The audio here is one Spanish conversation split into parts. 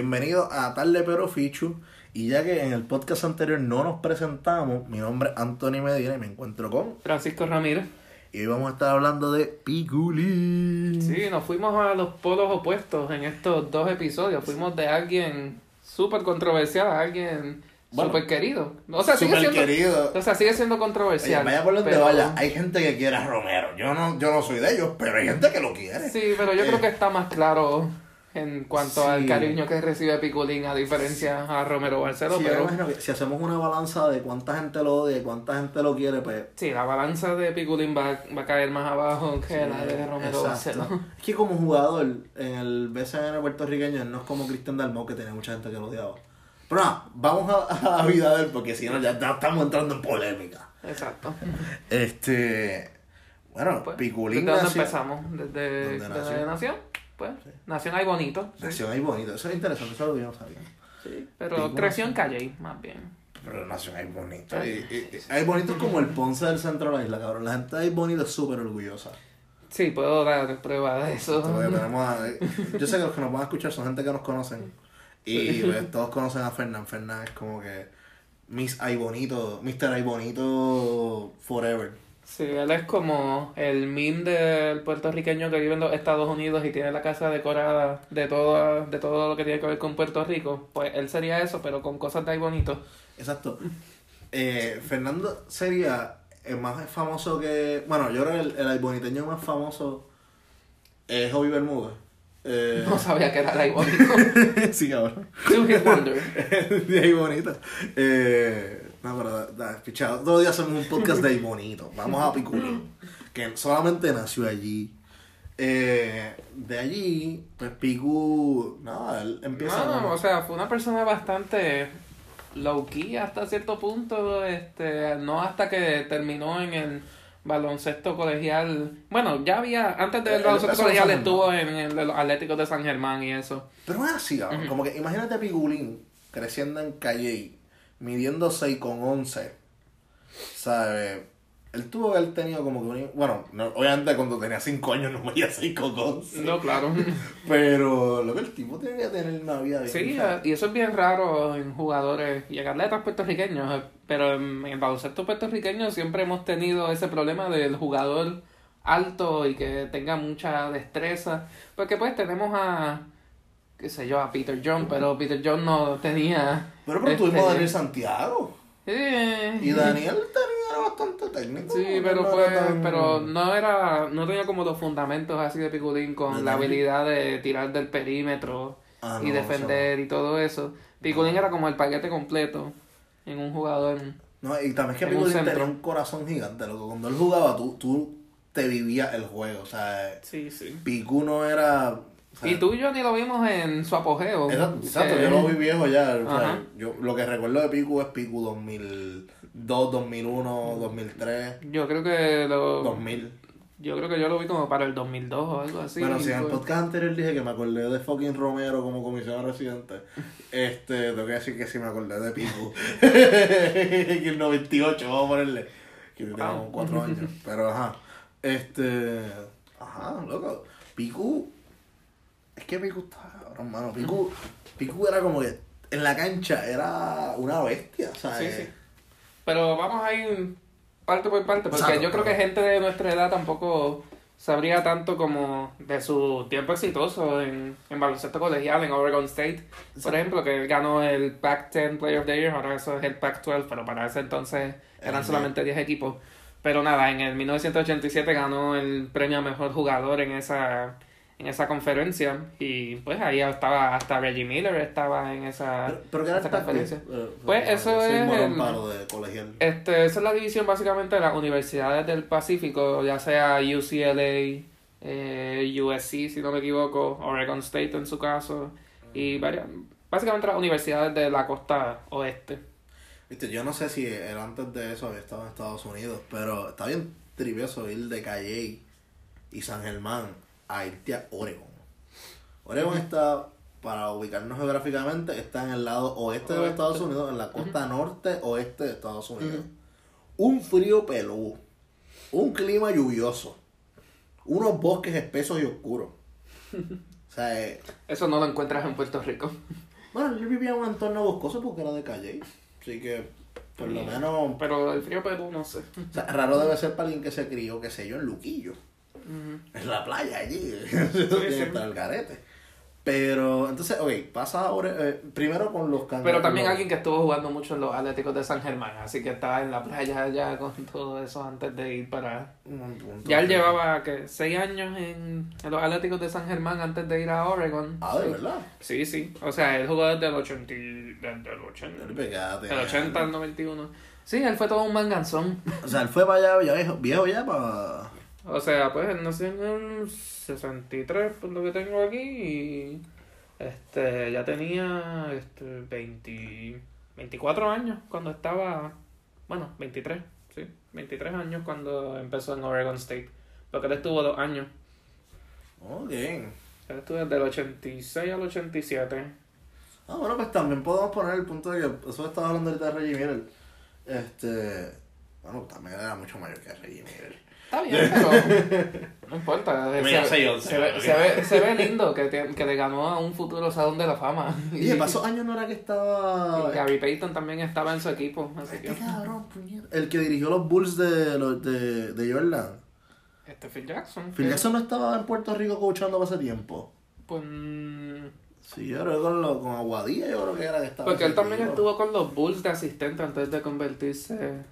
Bienvenido a Tarde Pero Fichu. Y ya que en el podcast anterior no nos presentamos, mi nombre es Anthony Medina y me encuentro con. Francisco Ramírez. Y hoy vamos a estar hablando de Piculín. Sí, nos fuimos a los polos opuestos en estos dos episodios. Fuimos de alguien súper controversial a alguien Bueno, súper querido. O sea, sigue siendo, querido. o sea, sigue siendo Oye, controversial. vaya por donde pero- vaya, hay gente que quiere a Romero. Yo no, yo no soy de ellos, pero hay gente que lo quiere. Sí, pero yo Eh, creo que está más claro en cuanto Sí. al cariño que recibe Piculín a diferencia a Romero Barceló. Sí, yo pero imagino que si hacemos una balanza de cuánta gente lo odia y cuánta gente lo quiere, pues. sí, la balanza de Piculín va, va a caer más abajo que la de Romero Exacto. Barceló. Es que como jugador en el BCN puertorriqueño no es como Cristian Dalmau que tenía mucha gente que lo odiaba. Pero nada, vamos a, a la vida de él porque si no ya, ya estamos entrando en polémica. Exacto. Este. Bueno, Pues, Piculín ¿Desde dónde nació- empezamos? ¿Desde, ¿Dónde desde nació? Nació? Pues, nació en ahí bonito. sí. Nació ahí bonito, eso es interesante, eso lo yo no sabía. Sí, pero creció en nació- Calle, más bien. Pero nació ahí bonito. Ah. Y, y- y- bonito es como el Ponce del centro de la isla, cabrón. La gente de ahí bonito es súper orgullosa. Sí, puedo dar prueba de eso. A- yo sé que los que nos van a escuchar son gente que nos conocen. Y pues, todos conocen a Fernán. Fernán es como que Miss Ay Bonito, Mr. Ay Bonito Forever. Sí, él es como el meme del puertorriqueño que vive en los Estados Unidos y tiene la casa decorada de todo, de todo lo que tiene que ver con Puerto Rico. Pues él sería eso, pero con cosas de ahí bonito. Exacto. Eh, Fernando sería el más famoso que. Bueno, yo creo que el, el boniteño más famoso es Joey Bermúdez. Eh, No sabía que era ahí bonito. sí, cabrón. Two Hit Wonder. de ahí bonito. Eh, no, pero da, pichado. Todos los días hacemos un podcast de ahí bonito. Vamos a Piculín. Que solamente nació allí. Eh, de allí, pues Picu. No, él empieza. No, o sea, fue una persona bastante low key hasta cierto punto, este, no hasta que terminó en el baloncesto colegial. Bueno, ya había, antes del Él baloncesto empezó en colegial estuvo en de los Atléticos de San Germán y eso. Pero es así, cabrón. Como que imagínate a Pigulín creciendo en Calle, midiendo 6 con 11. ¿Sabes? Él tuvo que haber tenido como que un... Bueno, no- obviamente cuando tenía 5 años no medía 6 con 11. No, claro. Pero lo que el tipo tenía que tener una vida bien. Sí, y eso es bien raro en jugadores y en atletas puertorriqueños, pero en el baloncesto puertorriqueño siempre hemos tenido ese problema del jugador alto y que tenga mucha destreza, porque pues tenemos a, qué sé yo, a Peter John, pero Peter John no tenía... Pero, pero este, tuvimos a Daniel Santiago. eh, Y Daniel tenía era bastante técnico. Sí, no pero pues, tan- pero no era, no tenía como los fundamentos así de Piculín con ¿De la habilidad de tirar del perímetro Ah, y no, defender y todo eso. Piculín era como el paquete completo en un jugador. No, y también es que centro. tenía un corazón gigante, loco. Cuando él jugaba, tú, tú te vivías el juego. O sea, Sí, sí. Picu no era. O sea, Y tú y yo ni lo vimos en su apogeo. Exacto, exacto, Eh, yo lo vi viejo ya. o sea, yo, lo que recuerdo de Picu es Picu 2002, 2001, 2003, Yo creo que lo, 2000. yo creo que yo lo vi como para el 2002 o algo así. bueno, si en el Fue- podcast anterior dije que me acordé de fucking Romero como comisionado residente, este, tengo que decir que sí me acordé de Picu. que el 98, vamos a ponerle. Que yo Wow. 4 años. Pero ajá. Este. Ajá, loco. Picu. Es que Picu estaba cabrón, mano. Picu, Picu era como que en la cancha era una bestia, ¿sabes? Sí, sí. Pero vamos a ir parte por parte, porque Exacto, yo creo que gente de nuestra edad tampoco sabría tanto como de su tiempo exitoso en, en baloncesto colegial en Oregon State. Por ejemplo, que él ganó el Pac-10 Player of the Year, ahora eso es el Pac-12, pero para ese entonces Eran eran solamente 10 equipos. Pero nada, en el 1987 ganó el premio a mejor jugador en esa en esa conferencia y pues ahí estaba hasta Reggie Miller estaba en esa, Pero, pero ¿qué era el esa Pac-10? conferencia. Eh, Pues eh, eso es el-. Este, esa es la división básicamente de las universidades del Pacífico, ya sea UCLA, eh, USC, si no me equivoco, Oregon State en su caso, y varias, básicamente las universidades de la costa oeste. Viste, yo no sé si él antes de eso había estado en Estados Unidos, pero está bien trivioso ir de Calle y San Germán a irte a Oregon. Oregon está, para ubicarnos geográficamente, está en el lado oeste de los. Estados Unidos, en la costa norte oeste de Estados Unidos. Un frío peludo, un clima lluvioso, unos bosques espesos y oscuros. O sea, eh, Eso no lo encuentras en Puerto Rico. bueno, él vivía en un entorno boscoso porque era de calle. Así que, por lo menos, Pero el frío Perú, no sé. o sea, raro debe ser para alguien que se crió, qué sé yo, en Luquillo. Ujú. En la playa allí. Eso tiene sí. al garete. Pero, entonces, ok, pasa ahora, eh, primero con los cangrejos. Pero también alguien que estuvo jugando mucho en los Atléticos de San Germán, así que estaba en la playa ya con todo eso antes de ir para... Ya él llevaba, que seis años en, en los Atléticos de San Germán antes de ir a Oregon. Ah, de sí. verdad. Sí, sí. O sea, él jugó desde el 80, y- desde el 80, Pegate. del 80 al 91. Sí, él fue todo un manganzón. O sea, él fue para allá, viejo, viejo ya para... O sea, pues él nació en el 63, por lo que tengo aquí, y este, ya tenía este, 20, 24 años cuando estaba, bueno, 23, sí, 23 años cuando empezó en Oregon State, porque él estuvo dos años, Ok. él estuvo desde el 86 al 87. Ah, bueno, pues también podemos poner el punto de que eso estaba hablando ahorita de Reggie Miller. Este. Bueno, también era mucho mayor que Reggie Miller. Está bien, pero no importa. Mira, se, ve, se, ve, se ve lindo que, te- que le ganó a un futuro Salón de la Fama. Y de paso años no era que estaba. Y Gary Payton también estaba en su equipo, así que... Este cabrón, puñeta. El que dirigió los Bulls de, los, de, de Jordan. Este Phil Jackson. Phil que- Jackson no estaba en Puerto Rico coachando para ese tiempo. Pues, Sí, yo creo que con, lo, con Aguadilla, yo creo que era que estaba. porque él también estuvo con los Bulls de asistente antes de convertirse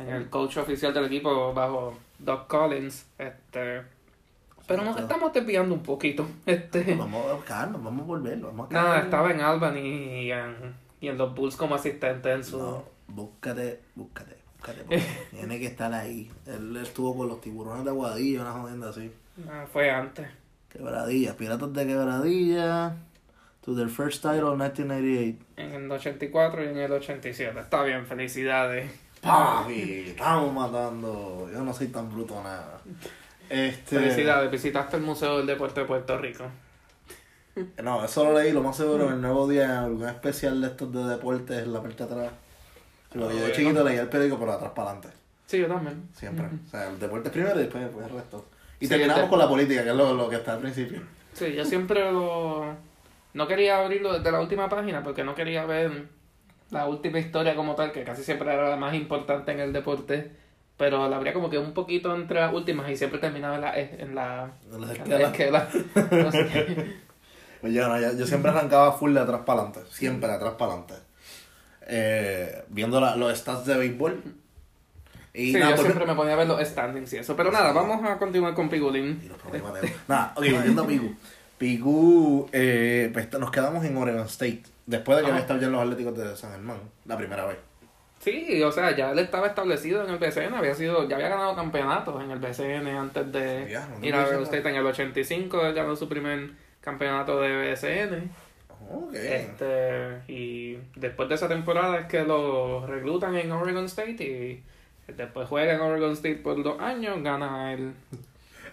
en el coach oficial del equipo bajo Doc Collins. Este, pero nos estamos desviando un poquito. Este, Vamos a buscarnos, vamos a volver, vamos a nada, caer. estaba en Albany y en, y en los Bulls como asistente en su... No, búscate, búscate, búscate. tiene que estar ahí. Él estuvo con los tiburones de Aguadilla, una jodienda así. Ah, fue antes. Quebradilla, Piratas de Quebradilla. To their first title in 1998. En el 84 y en el 87. Está bien, felicidades. Papi, estamos matando. Yo no soy tan bruto nada. Este, Felicidades, visitaste el Museo del Deporte de Puerto Rico. No, eso lo leí, lo más seguro, en el nuevo día, algún especial de estos de deportes en la parte de atrás. Sí, porque Ah, yo de chiquito leía el periódico por atrás para adelante. Sí, yo también. Siempre. O sea, el deporte primero y después, después el resto. Y Sí, terminamos con la política, que es lo, lo que está al principio. Sí, yo siempre lo... No quería abrirlo desde la última página porque no quería ver la última historia como tal, que casi siempre era la más importante en el deporte. Pero la abría como que un poquito entre las últimas y siempre terminaba en la... En la, En la en esquela. la esquela. No sé. Pues yo, no, yo, yo siempre arrancaba full de atrás para adelante. Siempre de atrás para adelante. Eh, viendo la- los stats de béisbol. Y Sí, nada, yo siempre me ponía a ver los standings y eso. Pero nada, vamos a continuar con Pigulín. Y los problemas de- Nada, ok, volviendo a Pigu. Pigu, eh, pues, nos quedamos en Oregon State. Después de que había estado ya en los Atléticos de San Germán, la primera vez. Sí, o sea, ya él estaba establecido en el BCN, había sido, ya había ganado campeonatos en el BCN antes de Ya, no te ir a diciendo. State en el 85, él ganó su primer campeonato de BCN. Ok. Este, y después de esa temporada es que lo reclutan en Oregon State y después juega en Oregon State por dos años, gana el...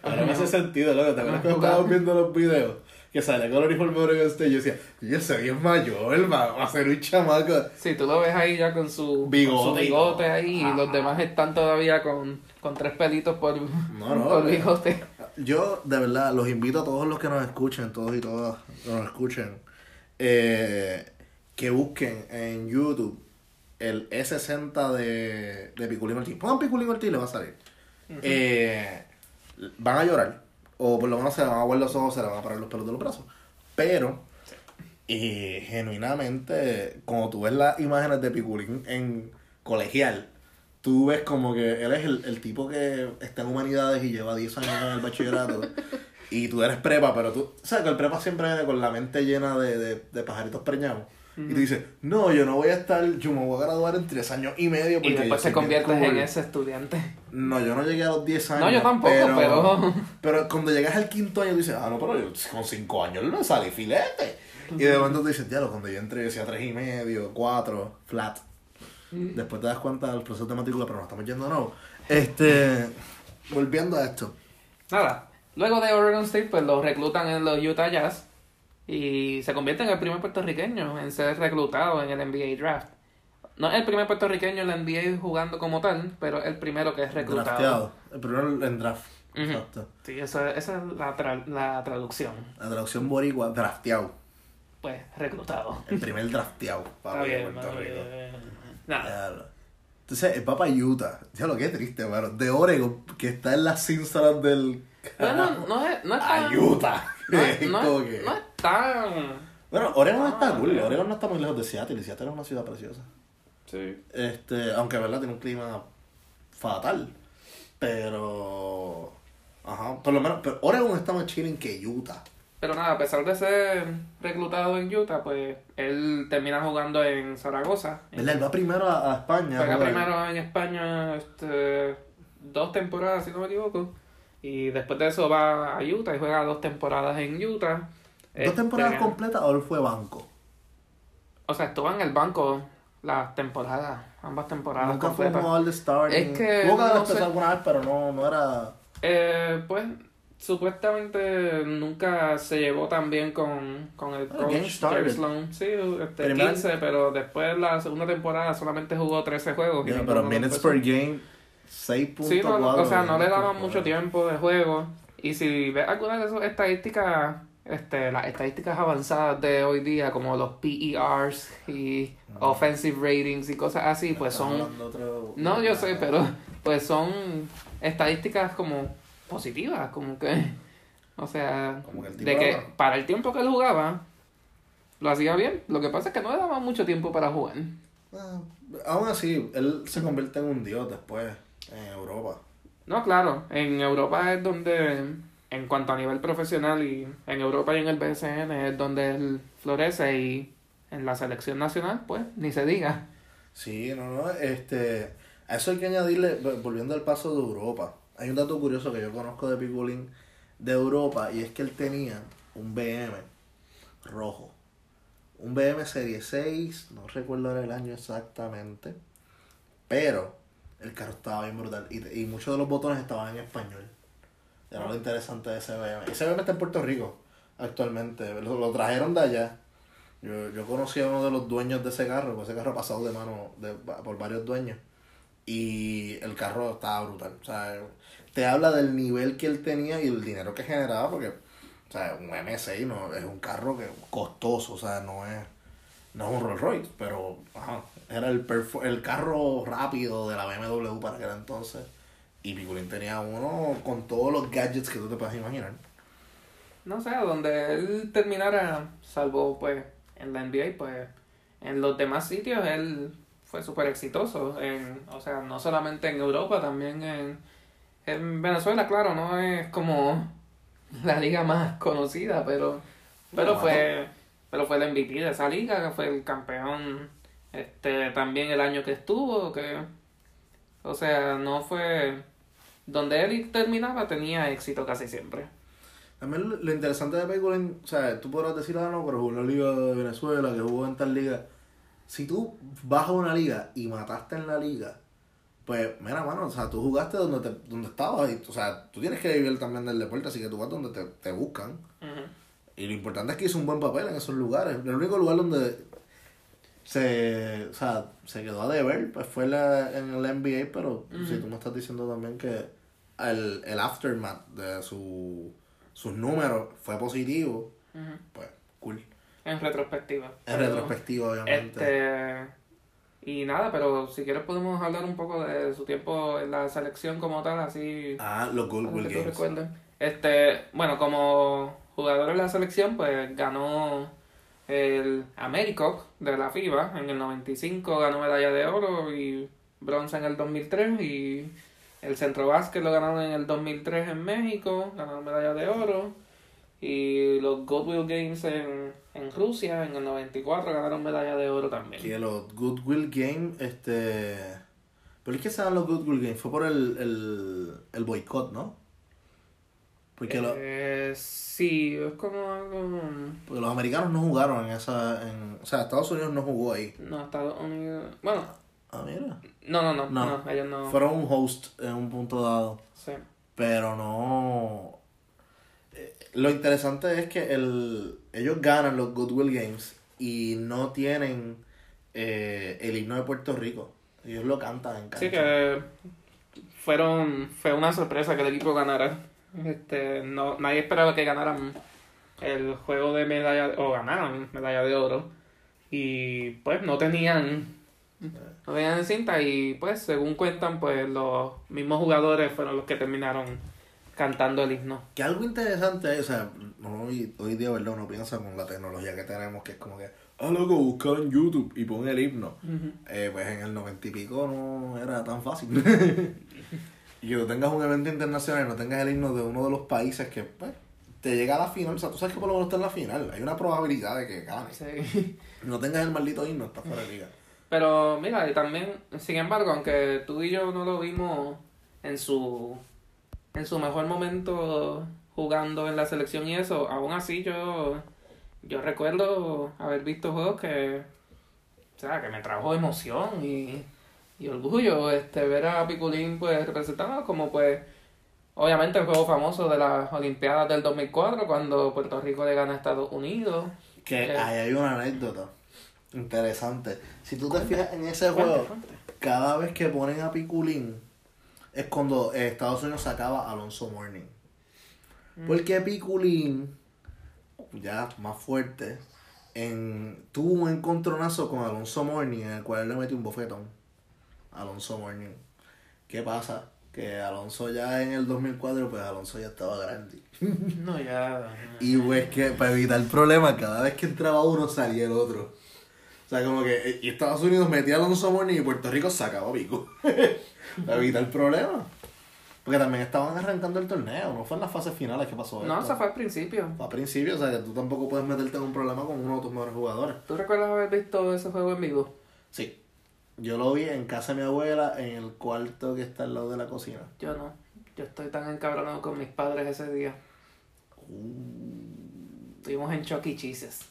Ahora me hace sentido, loco. ¿Te acuerdas estábamos viendo los videos? Que sale con el uniforme de Oregon State. Yo decía, yo soy bien mayor, va va a ser un chamaco. Sí, tú lo ves ahí ya con su Bigote. con su bigote ahí Ah. y los demás están todavía con, con tres pelitos por, No, no, por eh. bigote. Yo, de verdad, los invito a todos los que nos escuchen, todos y todas que nos escuchen, eh, que busquen en YouTube el E60 de, de Piculín Ortiz. Pongan Piculín Ortiz y le va a salir. Eh, van a llorar, o por lo menos se le van a ver los ojos, se le van a parar los pelos de los brazos. Pero, eh, genuinamente, cuando tú ves las imágenes de Piculín en colegial, tú ves como que él es el, el tipo que está en humanidades y lleva 10 años en el bachillerato. y tú eres prepa, pero tú, sabes que el prepa siempre viene con la mente llena de, de, de pajaritos preñados. Y tú dices, no, yo no voy a estar, yo me voy a graduar en 3 años y medio. Y porque yo después soy te conviertes en cool". ese estudiante. No, yo no llegué a los 10 años. No, yo tampoco, pero- Pero cuando llegas al quinto año, dices, ah, no, pero yo con 5 años no salí filete. Y de momento tú dices, ya, lo, cuando yo entré, yo decía 3 y medio, 4, flat. Después te das cuenta del proceso de matrícula, pero nos estamos yendo no. Este, volviendo a esto. Nada, luego de Oregon State, pues lo reclutan en los Utah Jazz y se convierte en el primer puertorriqueño en ser reclutado en el NBA Draft. No es el primer puertorriqueño en la NBA jugando como tal, pero el primero que es reclutado. Drafteado. El primero en draft. Exacto. Sí, eso, esa es la, tra- la traducción. La traducción boricua, drafteado. Pues, reclutado. El primer drafteado para bien, Puerto Rico. Nada. Diablo. Entonces, el Papa Utah. Ya lo que triste, mano. De Oregon, que está en las ínsulas del. Bueno, no es, no es tan... Utah. No es, no, Como es- que- no es tan... Bueno, Oregon está Ah, cool. Oregon no está muy lejos de Seattle. Y Seattle es una ciudad preciosa. Sí. Este, aunque verdad tiene un clima fatal. Pero. Ajá. Por lo menos. Pero Oregon está más chilling que Utah. Pero nada, a pesar de ser reclutado en Utah, pues él termina jugando en Zaragoza. ¿Verdad? Él va primero a, a España. a Juega jugar. primero en España este, dos temporadas, si no me equivoco. Y después de eso va a Utah y juega dos temporadas en Utah. ¿Dos temporadas Este, completas o él fue banco? O sea, estuvo en el banco las temporadas, ambas temporadas Nunca fue completas. como all the star. Es que Tuvo que no sé. alguna vez, pero no, no era. Eh, pues supuestamente nunca se llevó tan bien con, con el game coach. Jerry Sloan. Sí, este, Primer- 15, pero después la segunda temporada solamente jugó 13 juegos. y Yeah, ninguno pero minutes per game, 6.4. Sí, no, o sea, no le daban mucho tiempo de juego. Y si ves alguna de esas estadísticas, este, las estadísticas avanzadas de hoy día, como los PERs y offensive ratings y cosas así, pues son... No, yo sé, pero pues son estadísticas como positivas, como que... O sea, Como que de que para el tiempo que él jugaba, lo hacía bien. Lo que pasa es que no le daban mucho tiempo para jugar. Ah, aún así, él se convierte en un dios después en Europa. No, claro, en Europa es donde, en cuanto a nivel profesional, y en Europa y en el BSN es donde él florece y en la selección nacional, pues, ni se diga. Sí, no, no, este, a eso hay que añadirle, vo- volviendo al paso de Europa, hay un dato curioso que yo conozco de Piculín de Europa y es que él tenía un BM rojo, un BM Serie 6, no recuerdo el año exactamente, pero el carro estaba bien brutal y, y muchos de los botones estaban en español. Era lo interesante de ese BM. Ese BM está en Puerto Rico actualmente, lo, lo trajeron de allá. Yo, yo conocí a uno de los dueños de ese carro, porque ese carro ha pasado de mano de, por varios dueños. Y el carro estaba brutal. O sea, te habla del nivel que él tenía y el dinero que generaba, porque, o sea, un M6 no, es un carro que costoso, o sea, no es, no es un Rolls Royce, pero ajá, era el, el carro rápido de la BMW para aquel entonces. Y Piculín tenía uno con todos los gadgets que tú te puedas imaginar. No sé, donde él terminara, salvo pues en la NBA, pues en los demás sitios él fue súper exitoso. En, o sea, no solamente en Europa, también en, en Venezuela, claro, no es como la liga más conocida, pero, pero No, fue pero fue el MVP de esa liga, que fue el campeón este también el año que estuvo, que o sea, no fue donde él terminaba tenía éxito casi siempre. También lo, lo interesante de Piculín, o sea, tú podrás decir, ah, no, pero jugó en la Liga de Venezuela, que jugó en tal liga. Si tú vas a una liga y mataste en la liga, pues, mira, mano, o sea, tú jugaste donde, te, donde estabas, y, o sea, tú tienes que vivir también del deporte, así que tú vas donde te, te buscan. Y lo importante es que hizo un buen papel en esos lugares. El único lugar donde se, o sea, se quedó a deber pues fue la, en el NBA, pero si tú me estás diciendo también que el, el aftermath de su, sus números fue positivo, pues cool. En retrospectiva. En retrospectiva, obviamente. Este. Y nada, pero si quieres podemos hablar un poco de su tiempo en la selección como tal, así. Ah, los Goodwill Games. recuerdes. Este, bueno, como jugador en la selección, pues ganó el AmeriCup de la FIBA en el 95, ganó medalla de oro y bronce en el 2003 y el Centro Básquet lo ganaron en el 2003 en México, ganaron medalla de oro y los Goodwill Games en, en Rusia en el 94 ganaron medalla de oro también. Que los Goodwill Games, este... ¿Por qué se dan los Goodwill Games? Fue por el, el, el boicot, ¿no? Porque, lo- Eh, sí, es como porque los americanos no jugaron en esa... En, o sea, Estados Unidos no jugó ahí. No, Estados Unidos... Bueno, Ah, mira. no, no, no, No. no, ellos no... Fueron un host en un punto dado. Sí. Pero no. eh, Lo interesante es que el, ellos ganan los Goodwill Games y no tienen eh, el himno de Puerto Rico. Ellos lo cantan en cancha. Sí, que fueron fue una sorpresa que el equipo ganara. Este, no, nadie esperaba que ganaran el juego de medalla o ganaran medalla de oro y pues no tenían no tenían cinta y pues según cuentan pues los mismos jugadores fueron los que terminaron cantando el himno. Que algo interesante, o sea, hoy, hoy día, ¿verdad? Uno piensa con la tecnología que tenemos, que es como que, ah, loco, busca en YouTube y pon el himno. eh, pues en el noventa y pico no era tan fácil. y que tú tengas un evento internacional y no tengas el himno de uno de los países que, pues, te llega a la final, o sea, tú sabes que por lo menos está en la final, hay una probabilidad de que gane. Sí. No tengas el maldito himno, estás fuera de liga. Pero mira, y también, sin embargo, aunque tú y yo no lo vimos en su en su mejor momento jugando en la selección y eso, aún así yo yo recuerdo haber visto juegos que o sea, que me trajo emoción y, y orgullo este ver a Piculín pues representado como pues obviamente el juego famoso de las Olimpiadas del 2004 cuando Puerto Rico le gana a Estados Unidos. Que Eh. ahí hay una anécdota interesante. Si tú te fijas en ese Fuente, juego, fuente. cada vez que ponen a Piculín es cuando eh, Estados Unidos sacaba a Alonso Morning. Porque Piculín, ya más fuerte, en, tuvo un encontronazo con Alonso Morning en el cual él le metió un bofetón. Alonso Morning. ¿Qué pasa? Que Alonso ya en el 2004, pues Alonso ya estaba grande. No, ya. Y pues que para evitar problemas, cada vez que entraba uno salía el otro. O sea, como que eh, y Estados Unidos metía a Alonso Morning y Puerto Rico sacaba Pico. para evitar problemas. Porque también estaban arrancando el torneo, no fue en las fases finales que pasó No, eso fue al principio. Fue a principio, o sea que tú tampoco puedes meterte en un problema con uno de tus mejores jugadores. ¿Tú recuerdas haber visto ese juego en vivo? Sí. Yo lo vi en casa de mi abuela, en el cuarto que está al lado de la cocina. Yo no. Yo estoy tan encabronado con mis padres ese día. Estuvimos en Chucky Cheeses.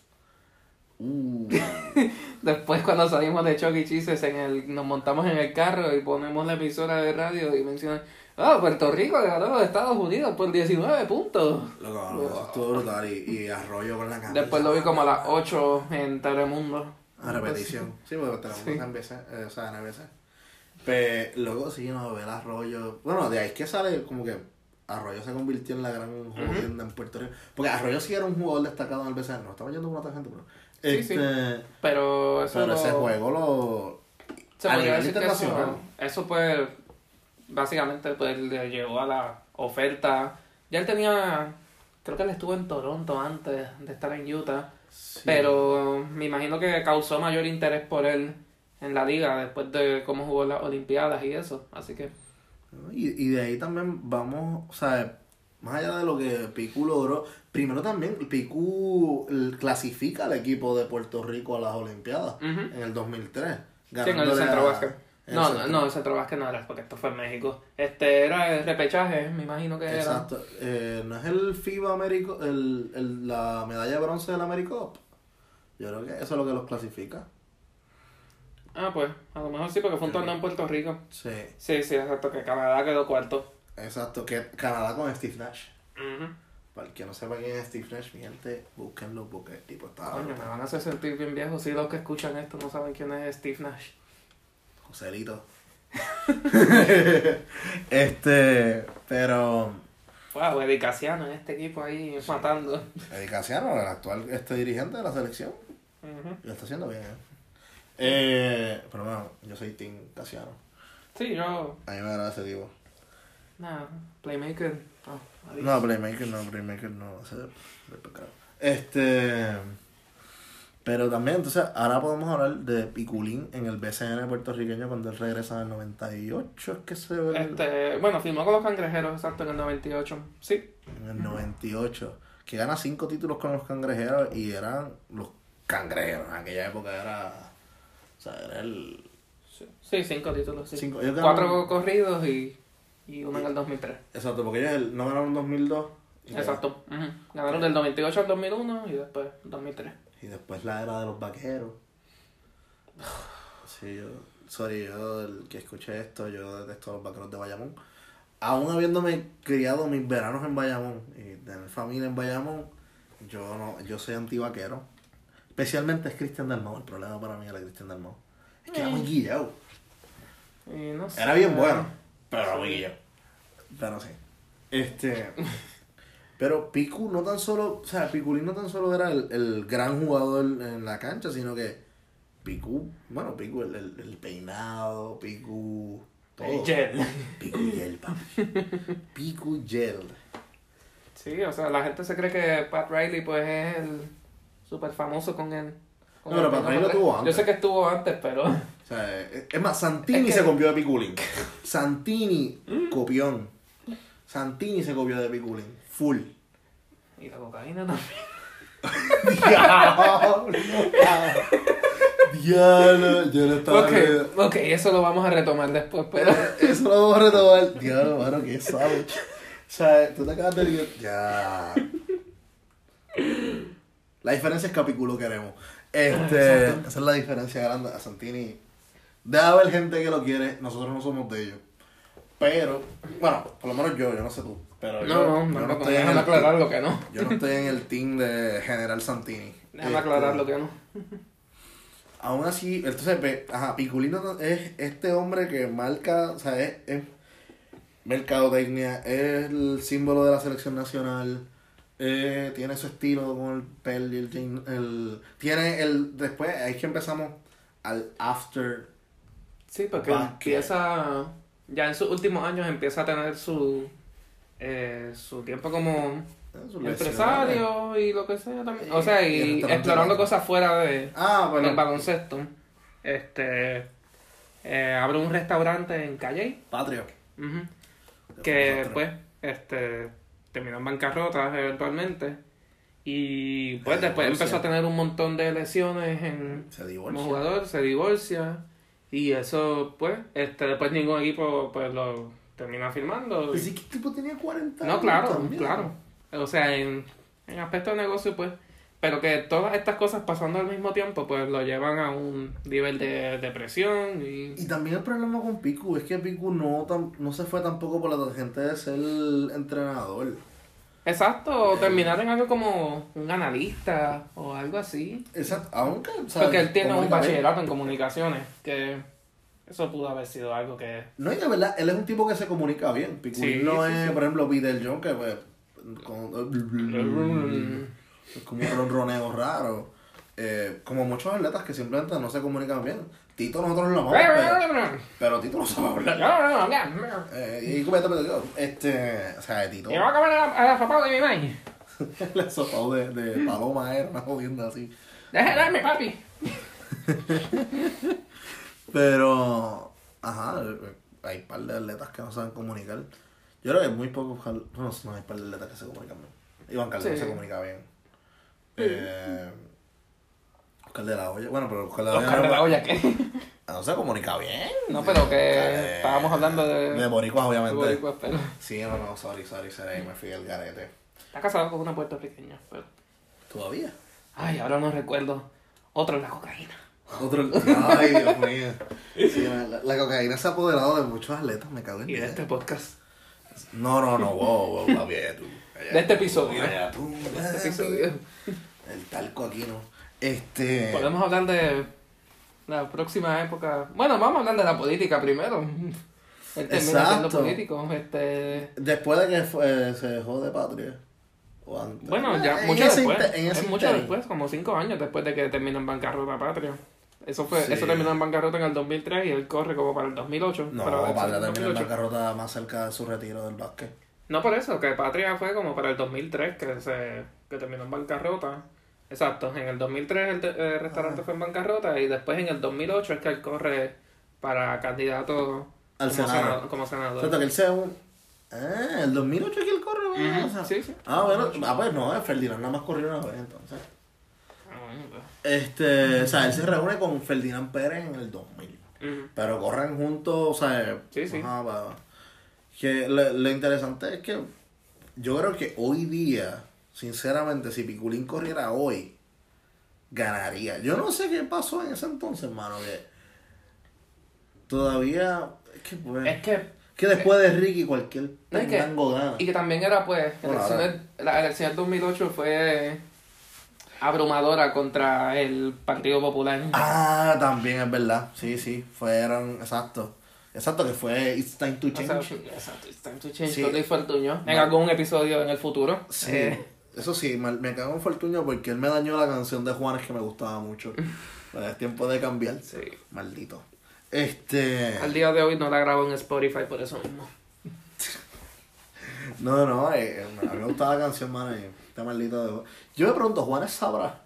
Uh. Después cuando salimos de Chucky Cheeses, en el, nos montamos en el carro y ponemos la emisora de radio y mencionan, ah, Puerto Rico le ganó a los Estados Unidos por 19 puntos. Loco, no, eso estuvo brutal y, y arroyo con la camisa. Después lo vi como a las 8 en Telemundo. A repetición. Sí, porque tenemos Sí. en NBC, eh, o sea, NBC. Pero luego sí, no, ver Arroyo. Bueno, de ahí es que sale como que Arroyo se convirtió en la gran jodienda en Puerto Rico. Porque Arroyo sí era un jugador destacado en el BCN. No estaba yendo con otra gente, pero. Sí, sí. este, Pero eso Pero lo- ese juego lo. Se a podría nivel decir que eso, internacional. eso pues básicamente pues le llegó a la oferta. Ya él tenía, creo que él estuvo en Toronto antes de estar en Utah, Sí. pero me imagino que causó mayor interés por él en la liga después de cómo jugó las Olimpiadas y eso, así que Y, y de ahí también vamos, o sea, más allá de lo que Picu logró, primero también Picu clasifica al equipo de Puerto Rico a las Olimpiadas en el 2003. sí, en el ganándole centro a- No, no, el centro básquet no era porque esto fue en México. Este era el repechaje, me imagino que era. Exacto. Eh, ¿No es el FIBA Américo, el, el, la medalla de bronce del AmeriCup? Yo creo que eso es lo que los clasifica. Ah, pues, a lo mejor sí, porque fue un torneo en Puerto Rico. Sí, Sí, sí, exacto, que Canadá quedó cuarto. exacto. Que Canadá con Steve Nash. Ujú. Para el que no sepa quién es Steve Nash, mi gente, búsquenlo porque el tipo está... Coño, me van a hacer sentir bien viejo si los que escuchan esto no saben quién es Steve Nash. Joselito. este, pero... Wow, Eddie Casiano en este equipo ahí matando. Eddie Casiano, el actual este dirigente de la selección, lo está haciendo bien, ¿eh? Eh, pero bueno, yo soy Team Casiano. Sí, yo. A mí me agrada ese tipo. Nada, Playmaker. No, adiós. No, Playmaker no, Playmaker no, ese. Este. Pero también, entonces, ahora podemos hablar de Piculín en el BCN puertorriqueño cuando él regresa en el 98, es que se ve. el- Este, bueno, firmó con los cangrejeros, exacto, en el 98. Sí. En el 98. Que gana cinco títulos con los cangrejeros y eran los cangrejeros. En aquella época era. O sea, era el. Sí, sí, cinco títulos, sí. Cinco, Cuatro corridos y, y uno en el 2003. Exacto, porque ellos el- no ganaron en 2002. y- Exacto. ujú. Ganaron del 98 al 2001 y después 2003. Y después la era de los vaqueros. Sí, yo. Sorry, yo el que escuché esto, yo detesto a los vaqueros de Bayamón. Aún habiéndome criado mis veranos en Bayamón y tener familia en Bayamón, yo no, yo soy antivaquero. Especialmente es Cristian Dalmau. El problema para mí era Cristian Dalmau. Es que era muy guillado. Y no sé. Era bien bueno. Pero amiguillo. Pero sí. Este. Pero Piku no tan solo, o sea, Piculín no tan solo era el, el gran jugador en la cancha, sino que Piku, bueno, Piku, el, el, el peinado, Piku, todo. El gel. Piku Gel, papi. Piku Gel. Sí, o sea, la gente se cree que Pat Riley pues es el súper famoso con él. con No, pero Pat Riley lo tuvo Yo antes. sé que estuvo antes, pero... O sea, es es más, Santini Es que- se copió de Piculín. Santini, copión. Santini se copió de Piculín. Full. Y la cocaína también. Diablo. Diablo, yo no estaba. Ok, ok, eso lo vamos a retomar después, pero... Eso lo vamos a retomar. Diablo, mano, que sabes. O sea, tú te acabas de liar. Ya. La diferencia es que a Piculo queremos. Este, esa es la diferencia grande. A Santini. Debe haber gente que lo quiere. Nosotros no somos de ellos. Pero, bueno, por lo menos yo, yo no sé tú. Pero No, yo, no, yo no, estoy en déjame el aclarar lo que no. Yo no estoy en el team de General Santini. Déjame Este, aclarar lo que no. Aún así, entonces, ajá, Piculino es este hombre que marca, o sea, es, es mercadotecnia, es el símbolo de la selección nacional, eh, tiene su estilo con el pel y el, el tiene el, después, ahí es que empezamos al after, Sí, porque Basket. empieza, ya en sus últimos años empieza a tener su, eh, su tiempo como lesiones. empresario y lo que sea también. O sea, Y explorando cosas fuera de, Ah, bueno, del baloncesto. Este, eh, abre un restaurante en Calle, Patrio. que pues, este, terminó en bancarrota eventualmente. Y pues Se después divorcia. empezó a tener un montón de lesiones en, Se como jugador, se divorcia y eso pues, este después ningún equipo pues lo termina firmando. Pues sí que el tipo tenía 40 No, años claro, también. claro. O sea, en, en aspecto de negocio pues, pero que todas estas cosas pasando al mismo tiempo pues lo llevan a un nivel de depresión y Y también el problema con Piku es que Piku no, tam- no se fue tampoco por la gente de ser entrenador. Exacto, o terminar en algo como un analista o algo así. Exacto, aunque. ¿sabes? Porque él tiene un bachillerato en comunicaciones, que eso pudo haber sido algo que... No, y de verdad, él es un tipo que se comunica bien. Piku Sí, no sí, es, sí. por ejemplo, Peter John, que pues. Con, es como un ronroneo raro. Eh, como muchos atletas que simplemente no se comunican bien. Tito nosotros lo amamos, pero, pero Tito no sabe hablar. Eh, y como este, este, o sea, Tito, Y voy a comer a la, a la sopa de mi mãe. el sopado de, de paloma era una jodienda así. Darme, papi. Pero, ajá, hay un par de atletas que no saben comunicar. Yo creo que muy pocos, no, no hay un par de atletas que se comunican bien. Iván Calderón Sí. se comunica bien. Eh, Oscar de la Hoya, bueno, pero Oscar de la Hoya, Oscar de la olla, ¿qué? no se comunica bien. No, pero que Eh, estábamos hablando de... De boricuas, obviamente. boricuas, pero... Sí, no, no, sorry, sorry, sorry, me fui al garete. Está casado con una puertorriqueña, pero... ¿Todavía? Ay, ahora no recuerdo. Otro, la cocaína. Otro, ay, Dios mío. Sí, la, la cocaína se ha apoderado de muchos atletas, me cago en Y de este podcast. No, no, no, wow, wow, papi, allá tú. allá De este episodio. allá tú, De este episodio. El talco aquí no. Este. Podemos hablar de la próxima época. Bueno, vamos a hablar de la política primero. Él termina siendo político. Este... Después de que fue- se dejó de patria. O antes. Bueno, ya En mucho después. es mucho después, como cinco años después de que terminó en bancarrota Patria. Eso fue, Sí. eso terminó en bancarrota en el 2003 y él corre como para el 2008. No, pero Patria terminó en 2008. bancarrota más cerca de su retiro del básquet. No por eso, que Patria fue como para el 2003 que se que terminó en bancarrota. Exacto, en el 2003 el, te- el restaurante fue en bancarrota y después en el 2008 es que él corre para candidato Al como, Senado. senado- como senador. sea, que él sea un. Ah, el 2008 es que él corre, ¿verdad? Ujú, O sea, sí, sí. Ah, bueno, ah, pues no, Ferdinand nada más corrió una vez entonces. Este, o sea, él se reúne con Ferdinand Pérez en el 2000. Ujú. Pero corren juntos, o sea, Sí, sí. ajá, va- que lo, lo interesante es que yo creo que hoy día, sinceramente, si Piculín corriera hoy, ganaría. Yo no sé qué pasó en ese entonces, mano, que todavía, es que, pues, Es que que después de Ricky cualquier No, que- pendango gana. Y que también era, pues, Bueno, elecciones- la elección del 2008 fue abrumadora contra el Partido Popular. Ah, también es verdad, sí, sí, fueron, exacto. Exacto, que fue It's Time to O sea, Change. exacto, It's Time to Change Sí. con Luis Fortuño. En Bueno. algún episodio en el futuro. Sí. Eh, Eso sí, me cago en Fortuño porque él me dañó la canción de Juanes que me gustaba mucho. Pero es tiempo de cambiar. sí. Maldito. Este. Al día de hoy no la grabo en Spotify por eso mismo. No, no, eh, mí me gustaba la canción, mano. Y Está maldito de. Yo me pregunto, ¿Juanes sabrá?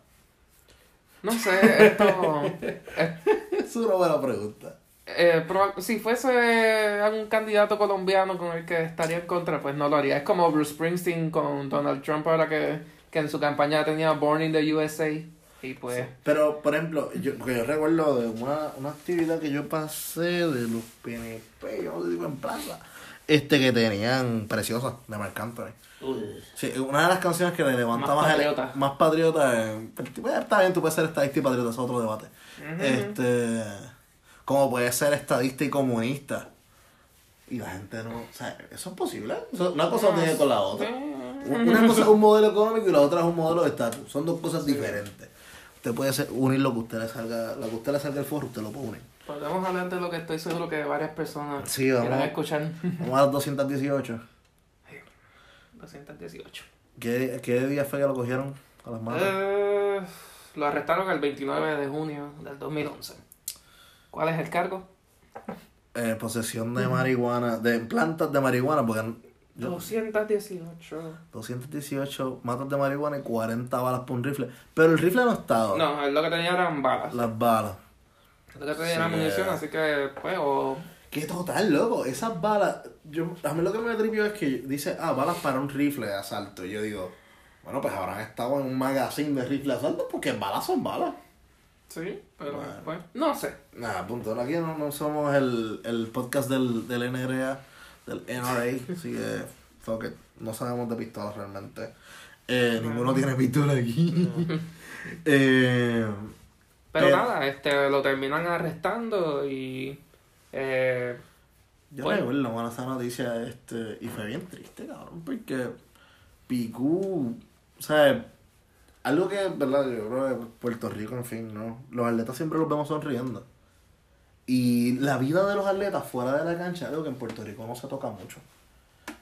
No sé, esto... Es una buena pregunta. eh, si fuese un candidato colombiano con el que estaría en contra, pues no lo haría. Es como Bruce Springsteen con Donald Trump ahora que, que en su campaña tenía Born in the USA. Y pues... Pero, por ejemplo, yo, porque yo recuerdo de una, una actividad que yo pasé de los PNP, yo digo en plaza, este que tenían Preciosa, de Marc Anthony. Sí, una de las canciones que le levanta Más más, el- patriota. más patriota. el tipo, eh, está bien, tú puedes ser estadista y patriota, es otro debate. Este. Como puedes ser estadista y comunista. Y la gente no. O sea, eso es posible. Una cosa no tiene con la otra. Una cosa es un modelo económico y la otra es un modelo de estatus. Son dos cosas diferentes. Usted puede ser- unir lo que usted le salga, lo que usted le salga del forro, usted lo puede unir. Podemos hablar de lo que estoy seguro que varias personas Sí, vamos. quieran escuchar. Vamos a las 218. 218. ¿Qué, qué día fue que lo cogieron a las manos? Eh, lo arrestaron el 29 de junio del 2011. ¿Cuál es el cargo? Eh, posesión de marihuana, de plantas de marihuana, porque yo- 218. 218 matas de marihuana y 40 balas por un rifle. Pero el rifle no estaba. No, él lo que tenía eran balas. Las balas. Lo que tenía Sí, era munición, eh. así que, pues, o... Qué total, loco. Esas balas. Yo, a mí lo que me tripió es que dice, ah, balas para un rifle de asalto. Y yo digo, bueno, pues habrán estado en un magazine de rifle de asalto porque balas son balas. Sí, pero, Bueno. pues, no sé. Nada, punto. Aquí no, no somos el, el podcast del, del NRA, del NRA. así que, fuck it. No sabemos de pistolas realmente. Eh, ninguno tiene pistola aquí. eh, Pero Pero- nada, este, lo terminan arrestando y... Eh, Yo Bueno. recuerdo bueno, esa noticia este, y fue bien triste, cabrón, porque Picú, o sea, algo que, verdad, yo creo que Puerto Rico, en fin, ¿no? Los atletas siempre los vemos sonriendo. Y la vida de los atletas fuera de la cancha es algo que en Puerto Rico no se toca mucho.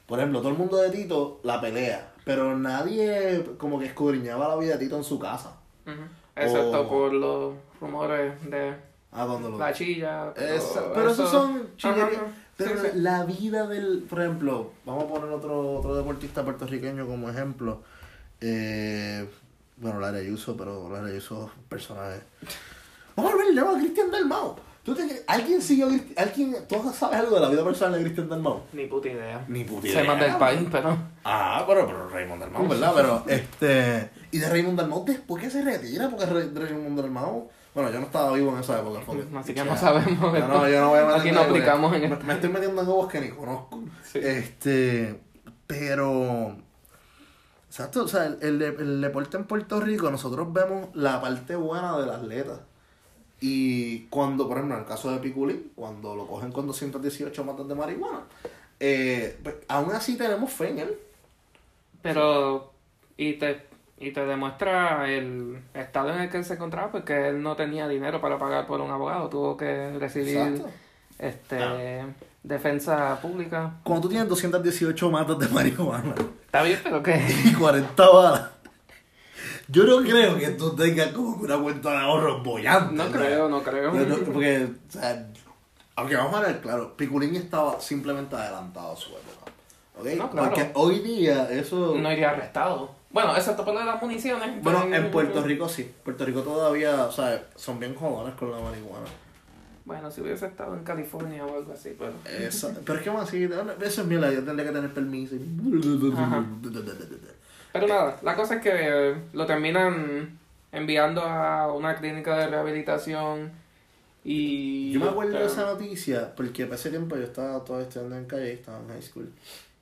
Por ejemplo, todo el mundo de Tito la pelea, pero nadie como que escudriñaba la vida de Tito en su casa. ujú, excepto Oh. por los rumores de Ah, cuando lo... la chilla. Esa- pero esos son chillerías. Ajá, ajá. Pero Sí, sí. la vida del, por ejemplo, vamos a poner otro, otro deportista puertorriqueño como ejemplo. Eh, bueno, Lara Ayuso, pero Lara Ayuso es un personaje. Vamos a ver, luego a Cristian Dalmau. ¿Tú te ¿Alguien siguió ¿Alguien, ¿Tú sabes algo de la vida personal de Cristian Dalmau? Ni puta idea. Ni puta Se idea. manda del país, pero... Ah, pero, pero Raymond Dalmau, ¿verdad? Pero, este... ¿Y de Raymond Dalmau después que se retira? Porque Raymond Dalmau... Bueno, yo no estaba vivo en esa época. porque- Así que no sabemos. No, no, yo no voy a Aquí no aplicamos en me, esto. me estoy metiendo en juegos que ni conozco. Sí. Este, pero, exacto, o sea, el, el, el deporte en Puerto Rico, nosotros vemos la parte buena del atleta. Y cuando, por ejemplo, en el caso de Piculín, cuando lo cogen con 218 matas de marihuana, eh, pues, aún así tenemos fe en él. Pero, y te, y te demuestra el estado en el que él se encontraba, porque él no tenía dinero para pagar por un abogado, tuvo que recibir Exacto. este defensa pública. Cuando tú tienes 218 matas de marihuana Está bien, pero que y 40 balas, yo no creo que tú tengas como que una cuenta de ahorro bollante. no ¿verdad? creo, no creo. No- porque, o sea, aunque vamos a ver, claro, Piculín estaba simplemente adelantado a su época. ¿Ok? No, claro. Porque hoy día eso. No iría arrestado. Bueno, excepto por lo de las municiones. bueno, pero- en Puerto Rico sí. Puerto Rico todavía, o sea, son bien jodones con la marihuana. Bueno, si hubiese estado en California o algo así, pero... Esa- pero es que más así, eso es mierda, yo tendría que tener permiso. y- Ajá. Pero nada, la cosa es que lo terminan enviando a una clínica de rehabilitación y... Yo me acuerdo de este, esa noticia porque para ese tiempo yo estaba todavía estudiando en calle, estaba en high school.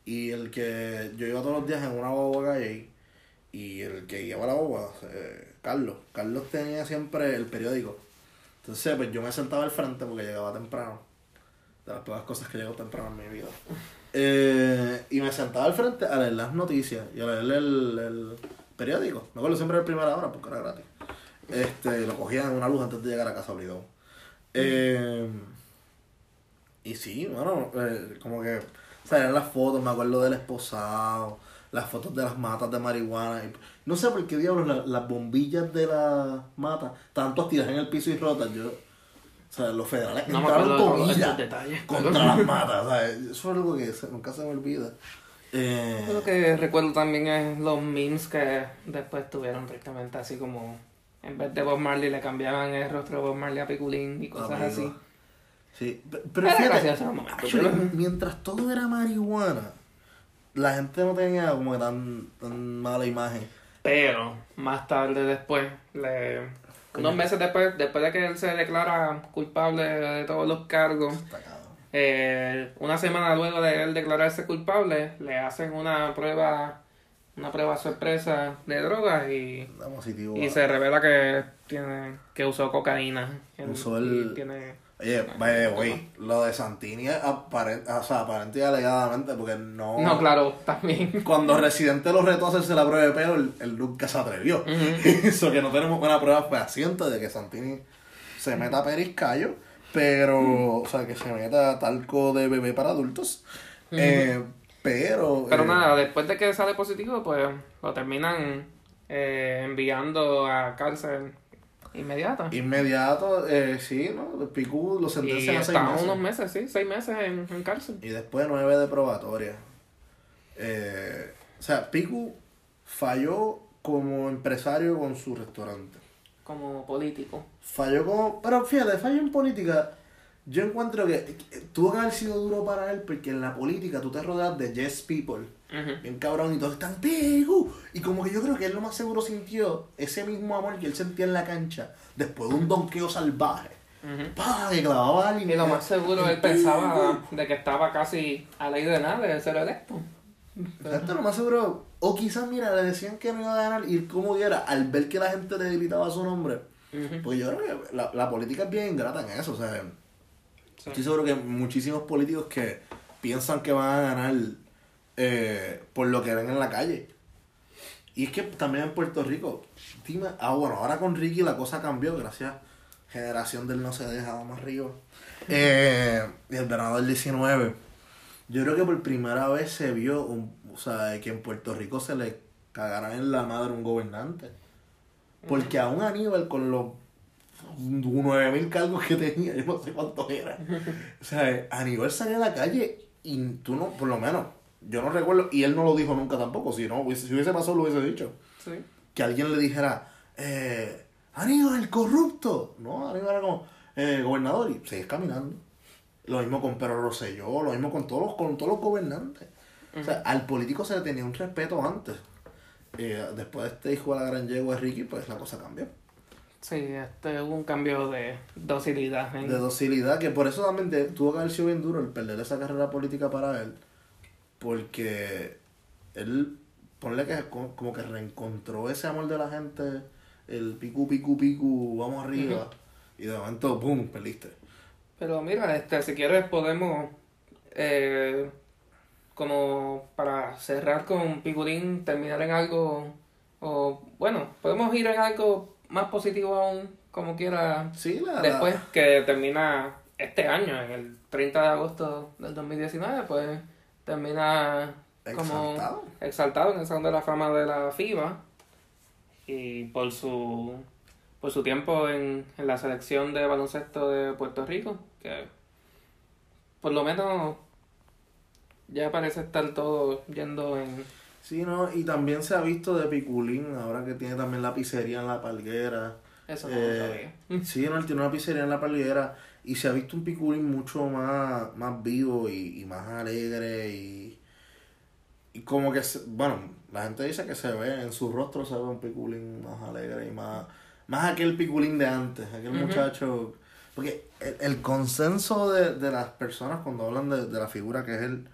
Y el que yo iba todos los días en una boba calle y el que llevaba la boba, eh, Carlos, Carlos tenía siempre el periódico. Entonces, pues yo me sentaba al frente porque llegaba temprano. De las pocas cosas que llego temprano en mi vida. Eh, y me sentaba al frente a leer las noticias y a leer el, el periódico. Me acuerdo siempre de primera hora porque era gratis. Este, lo cogía en una luz antes de llegar a casa obligado. Eh, Y sí, bueno, eh, como que salían las fotos, me acuerdo del esposado, las fotos de las matas de marihuana. y- no sé por qué diablos la- las bombillas de las matas, tanto tiradas en el piso y rotas. Yo, o sea, los federales No me entraron con detalles. contra las matas. o sea, Eso es algo que se- nunca se me olvida. Eh, Lo que recuerdo también es los memes que después tuvieron directamente así como en vez de Bob Marley le cambiaban el rostro de Bob Marley a Piculín y cosas Amigo. así. Sí, pe- pero Era fíjate, actually, pero- mientras todo era marihuana, la gente no tenía como tan, tan mala imagen. Pero más tarde después, le, unos meses después, después de que él se declara culpable de todos los cargos, eh, una semana luego de él declararse culpable, le hacen una prueba, una prueba sorpresa de drogas y, positivo. y se revela que tiene, que usó cocaína. Usó el- tiene, Oye, vaya, güey, lo de Santini aparente, o sea, aparente y alegadamente, porque no... no, claro, también. Cuando Residente lo retó a hacerse la prueba de pelo, él, él nunca se atrevió. Eso que no tenemos una prueba fehaciente de que Santini se meta periscallo, pero, o sea, que se meta talco de bebé para adultos. Eh, pero... Pero eh, nada, después de que sale positivo, pues lo terminan eh, enviando a cárcel inmediata. Inmediato, eh, sí, ¿no? Picú lo Y sentencian a seis meses. unos meses, sí, seis meses en, en cárcel. Y después nueve de probatoria. Eh, o sea, Picu falló como empresario con su restaurante. Como político. Falló como... Pero fíjate, falló en política. Yo encuentro que que tuvo que haber sido duro para él porque en la política tú te rodeas de yes people. Ujú. Bien cabrón y todos están Picu. Y como que yo creo que él lo más seguro sintió ese mismo amor que él sentía en la cancha después de un donqueo salvaje. Ujú. ¡Pah! Que clavaba a alguien. Y lo más seguro él pensaba de que estaba casi a ley de nada de ser electo. Exacto, lo más seguro. O quizás, mira, le decían que no iba a ganar y como quiera, al ver que la gente le gritaba su nombre. Ujú. Porque yo creo que la, la política es bien ingrata en eso. O sea, Sí. estoy seguro que muchísimos políticos que piensan que van a ganar eh, por lo que ven en la calle. Y es que también en Puerto Rico, dime, ah, bueno, ahora con Ricky la cosa cambió, gracias. Generación del no se deja, vamos arriba. Eh, y el verano del 19. Yo creo que por primera vez se vio, un, o sea, que en Puerto Rico se le cagaran en la madre a un gobernante. Porque aún Aníbal con los 9000 cargos que tenía, yo no sé cuántos eran. O sea, Aníbal salía a la calle y tú no, por lo menos, yo no recuerdo, y él no lo dijo nunca tampoco, si no, hubiese- si hubiese pasado lo hubiese dicho. Sí. Que alguien le dijera, eh, Aníbal, el corrupto. No, Aníbal era como, eh, gobernador, y sigues caminando. Lo mismo con Pedro Rosselló, lo mismo con todos los, con todos los gobernantes. O sea, al político se le tenía un respeto antes. Eh, después de este hijo de la gran yegua de Ricky, pues la cosa cambió. Sí, este hubo un cambio de docilidad. en- De docilidad, que por eso también tuvo que haber sido bien duro el perder esa carrera política para él. Porque él, ponle que co- como que reencontró ese amor de la gente, el picu, picu, picu, vamos arriba. Y de momento, ¡pum! perdiste. Pero mira, este, si quieres podemos, eh, como para cerrar con Piculín, terminar en algo, o bueno, podemos ir en algo más positivo aún, como quiera, Sí, la, la- después que termina este año, en el 30 de agosto del 2019, pues termina como Exaltado. exaltado en el Salón de la Fama de la FIBA y por su por su tiempo en, en la selección de baloncesto de Puerto Rico, que por lo menos ya parece estar todo yendo en... Sí, ¿no? Y también se ha visto de Piculín, ahora que tiene también la pizzería en la palguera. Eso no lo Eh, sabía. sí, no, él tiene una pizzería en la palguera y se ha visto un Piculín mucho más, más vivo y, y más alegre y, y como que, se- bueno, la gente dice que se ve, en su rostro se ve un Piculín más alegre y más, más aquel Piculín de antes, aquel Ujú. muchacho, porque el, el consenso de, de las personas cuando hablan de, de la figura que es él,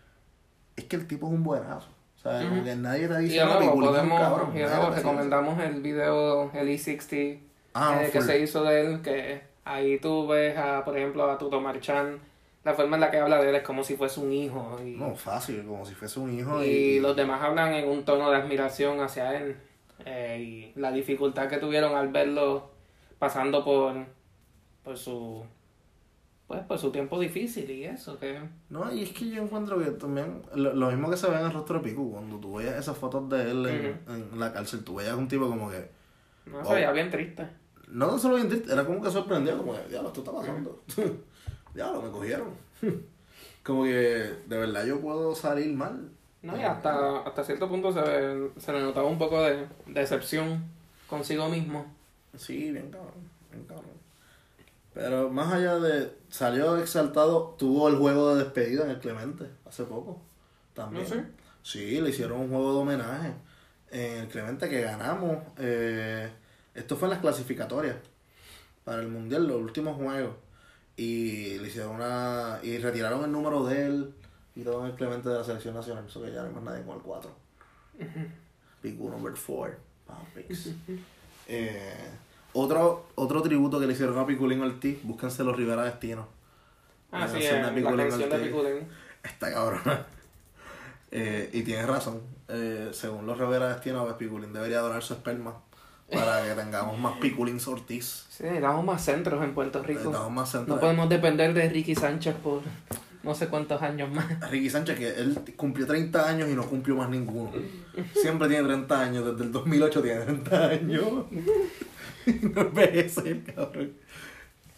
es que el tipo es un buenazo. O sea, Ujú. que nadie te Y dice, no, es un podemos, cabrón. y eso. recomendamos el video, el E60 Ah, eh, que full. se hizo de él, que ahí tú ves, a, por ejemplo, a Tuto Marchán, la forma en la que habla de él es como si fuese un hijo. Y, No, fácil, como si fuese un hijo. y Y, los demás hablan en un tono de admiración hacia él. eh, y la dificultad que tuvieron al verlo pasando por, por su pues por su tiempo difícil y eso, que... No, y es que yo encuentro que también, lo, lo mismo que se ve en el rostro de Pico, cuando tú veías esas fotos de él en, en la cárcel, tú veías un tipo como que, No, Wow. se veía bien triste. No solo bien triste, era como que sorprendido, como que, diablo, esto está pasando. diablo, me cogieron. como que, de verdad, yo puedo salir mal. No, y hasta, hasta cierto punto se, se le notaba un poco de decepción consigo mismo. Sí, bien cabrón, bien cabrón. Pero más allá de, salió exaltado, tuvo el juego de despedida en el Clemente, hace poco, también. ¿No sé? Sí, le hicieron un juego de homenaje en el Clemente que ganamos. eh, esto fue en las clasificatorias para el Mundial, los últimos juegos. Y le hicieron una. Y retiraron el número de él y todo el Clemente de la selección nacional. Eso que ya no hay más nadie con el 4. Big number 4. Papics. Eh, otro, otro tributo que le hicieron a Piculín Ortiz, búsquense los Rivera Destino. Ah, sí, de eh, la Piculín canción de Ortiz. Piculín. Está cabrona. Eh, y tienes razón. Eh, según los Rivera Destino, pues Piculín debería donar su esperma para que tengamos más Piculín Ortiz. Sí, necesitamos más centros en Puerto Rico. Necesitamos más No centros. podemos depender de Ricky Sánchez por no sé cuántos años más. Ricky Sánchez, que él cumplió 30 años y no cumplió más ninguno. Siempre tiene 30 años, desde el 2008 tiene 30 años. no envejece el cabrón.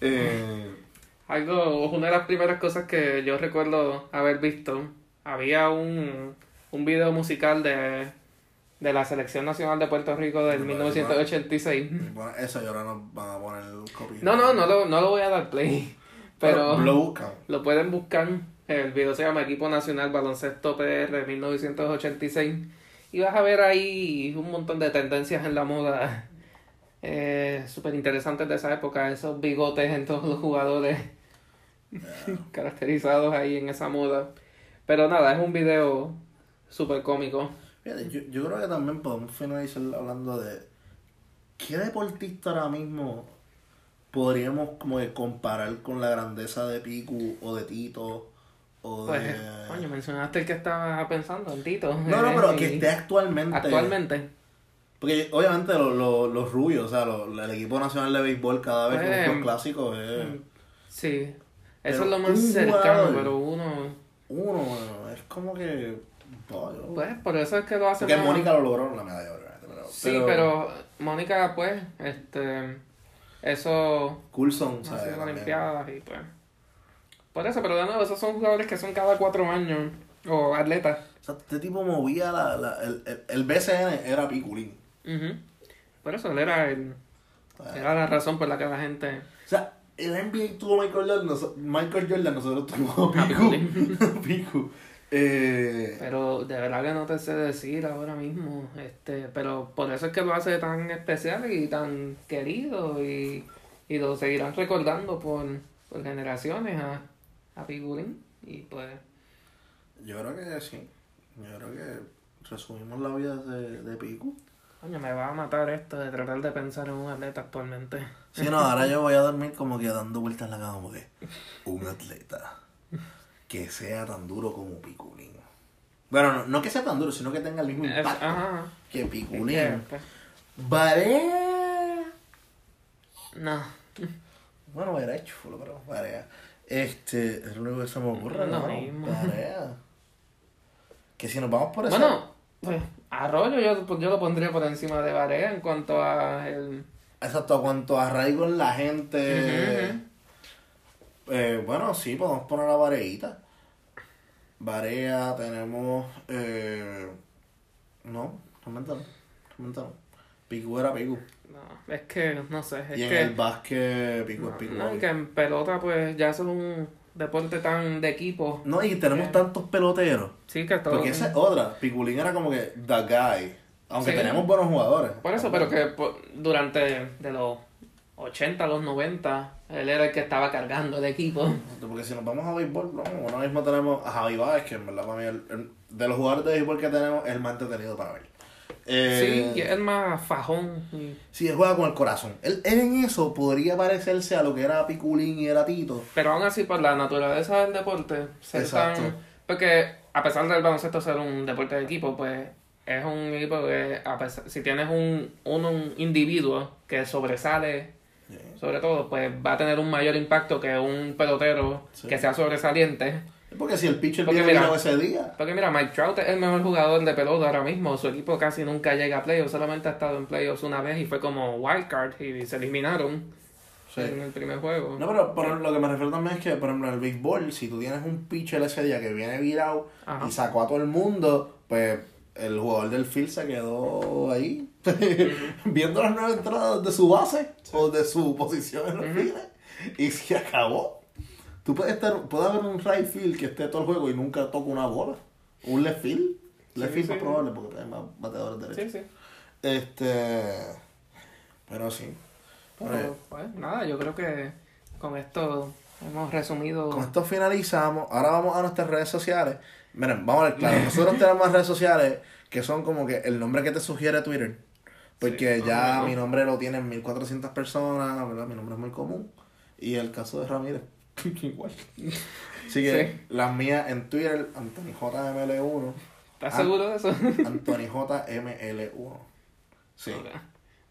Eh, Algo, una de las primeras cosas que yo recuerdo haber visto, había un, un video musical de, de la Selección Nacional de Puerto Rico del Vale, 1986. bueno, eso y ahora nos van a poner el copy. No, no, no lo, no lo voy a dar play, pero lo buscan. lo pueden buscar. El video se llama Equipo Nacional Baloncesto PR 1986 y vas a ver ahí un montón de tendencias en la moda eh, súper interesantes de esa época, esos bigotes en todos los jugadores caracterizados ahí en esa moda. Pero nada, es un video súper cómico. Fíjate, yo, yo creo que también podemos finalizar hablando de qué deportista ahora mismo podríamos como que comparar con la grandeza de Piku o de Tito o Pues, de... coño, mencionaste el que estaba pensando, en Tito. no, no, pero Eh, que y- esté actualmente. Actualmente. Porque obviamente los, los, los rubios, o sea, el equipo nacional de béisbol cada vez que Pues, los clásicos es Sí. Eso Pero es lo más cercano, jugador- pero uno... uno, es como que... Pues por eso es que lo hace Porque más- Mónica lo logró en la medalla. Pero, Sí, pero Mónica, pues, este... Eso... Coulson, ¿sabes? Olimpiadas y pues... Por eso, pero de nuevo, esos son jugadores que son cada cuatro años. O atletas. O sea, este tipo movía la, la, el, el, el BCN era Piculín. Ujú. Por eso él era el... Era la razón por la que la gente... O sea, el NBA tuvo Michael Jordan, Michael Jordan nosotros tuvimos a A Picu. Piculín. Picu. Eh, Pero de verdad que no te sé decir ahora mismo. este Pero por eso es que lo hace tan especial y tan querido. Y, y lo seguirán recordando por, por generaciones a, a Pigulín. Y pues... yo creo que sí. Yo creo que resumimos la vida de, de Picu. Coño, me va a matar esto de tratar de pensar en un atleta actualmente. Sí, no, ahora yo voy a dormir como que dando vueltas en la cama como que un atleta que sea tan duro como Piculín. Bueno, no, no que sea tan duro, sino que tenga el mismo impacto ajá. que Piculín. Varea. no. Bueno, Varea es chulo, pero Varea. Este, es lo único que se me ocurre, ¿no? Varea. Que si nos vamos por eso. Bueno, pues Arroyo yo, pues, yo lo pondría por encima de Barea en cuanto a el... Exacto, cuanto arraigo en la gente. Eh, bueno, sí, podemos poner a Vareita. Varea, tenemos. Eh, no, realmente no. Realmente no. Picu era Picu. No, es que, no sé, es Y en que... el básquet, Picu es Picu. no, y que en pelota pues ya es un deporte tan de equipo. No, y tenemos Eh. tantos peloteros. Sí, que todo. Porque esa es otra. Piculín era como que the guy. Aunque Sí. tenemos buenos jugadores. Por eso, pero que por- durante de los 80 a los 90, él era el que estaba cargando el equipo. Porque si nos vamos a béisbol, no, ahora mismo tenemos a Javi Báez, que en verdad para mí, el- el- de los jugadores de béisbol que tenemos, es el más entretenido para ver. Eh, Sí, es más fajón. Sí, él juega con el corazón. Él, él en eso podría parecerse a lo que era Piculín y era Tito. Pero aún así, por la naturaleza del deporte, Exacto. tan- Porque a pesar del baloncesto ser un deporte de equipo, pues es un equipo que, a pesar, si tienes un, un, un individuo que sobresale Sobre todo, pues va a tener un mayor impacto que un pelotero Sí. que sea sobresaliente. Porque si el pitcher Porque viene mira- ese día. Porque mira, Mike Trout es el mejor jugador de pelota ahora mismo. Su equipo casi nunca llega a playoffs, solamente ha estado en playoffs una vez y fue como wildcard y se eliminaron Sí. en el primer juego. No, pero por lo que me refiero también es que, por ejemplo, en el béisbol, si tú tienes un pitcher ese día que viene virado Ajá. y sacó a todo el mundo, pues el jugador del field se quedó ahí viendo las nueve entradas de su base o de su posición en los Ujú. files y se acabó. Tú puedes estar, puede haber un right field que esté todo el juego y nunca toca una bola. Un left field. Left Sí, field es sí. probable porque hay más bateadores derechos. Sí, sí. Este. Pero sí. Pero, pues, nada, yo creo que con esto hemos resumido. Con esto finalizamos. Ahora vamos a nuestras redes sociales. Miren, vamos a ver, claro. Nosotros tenemos redes sociales que son como que el nombre que te sugiere Twitter. Porque Sí, ya no, mi nombre lo tienen 1400 personas, ¿verdad? Mi nombre es muy común. Y el caso de Ramírez, igual. Así que Sí. las mías en Twitter, AntonyJML1. ¿Estás Ah. seguro de eso? AntonyJML1. Sí. Ok.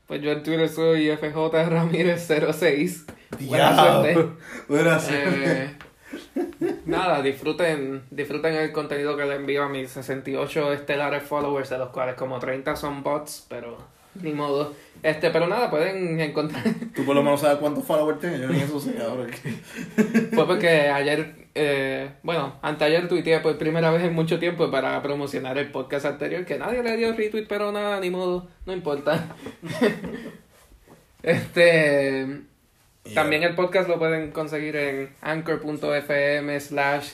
Pues yo en Twitter soy FJ Ramírez 06. Buena Diablo. suerte. Buena suerte. Eh, nada, disfruten, disfruten el contenido que le envío a mis 68 estelares followers, de los cuales como 30 son bots, pero ni modo. Este, pero nada, pueden encontrar. Tú por lo menos sabes cuántos followers tienes. Yo ni eso sé ahora. Fue porque ayer, eh, bueno, anteayer tuiteé por primera vez en mucho tiempo para promocionar el podcast anterior, que nadie le dio retweet, pero nada, ni modo, no importa. este. También el podcast lo pueden conseguir en anchor.fm slash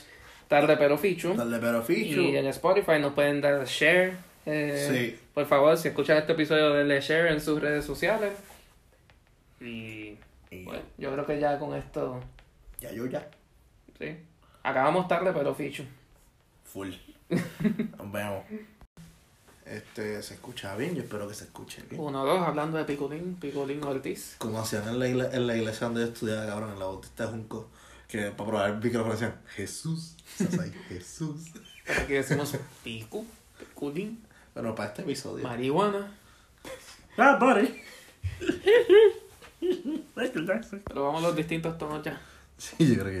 tarde pero fichu. Dale, pero Fichu. Y en Spotify nos pueden dar share. eh, Sí. Por favor, si escuchan este episodio, denle share en sus redes sociales. Y Y bueno, yo creo que ya con esto, ya yo ya. sí. Acabamos tarde pero fichu. Full. Nos vemos. Este, se escucha bien, yo espero que se escuche bien. Uno, dos, hablando de Picolín, Picolín Ortiz. Como hacían en la, igle- en la iglesia donde yo estudiaba, cabrón, en la Bautista de Junco, que para probar el micrófono decían, Jesús. Jesús. Aquí decimos pico, Picolín, Bueno, para este episodio. marihuana. Ah, buddy. Pero vamos a los distintos tonos ya. Sí, yo creo que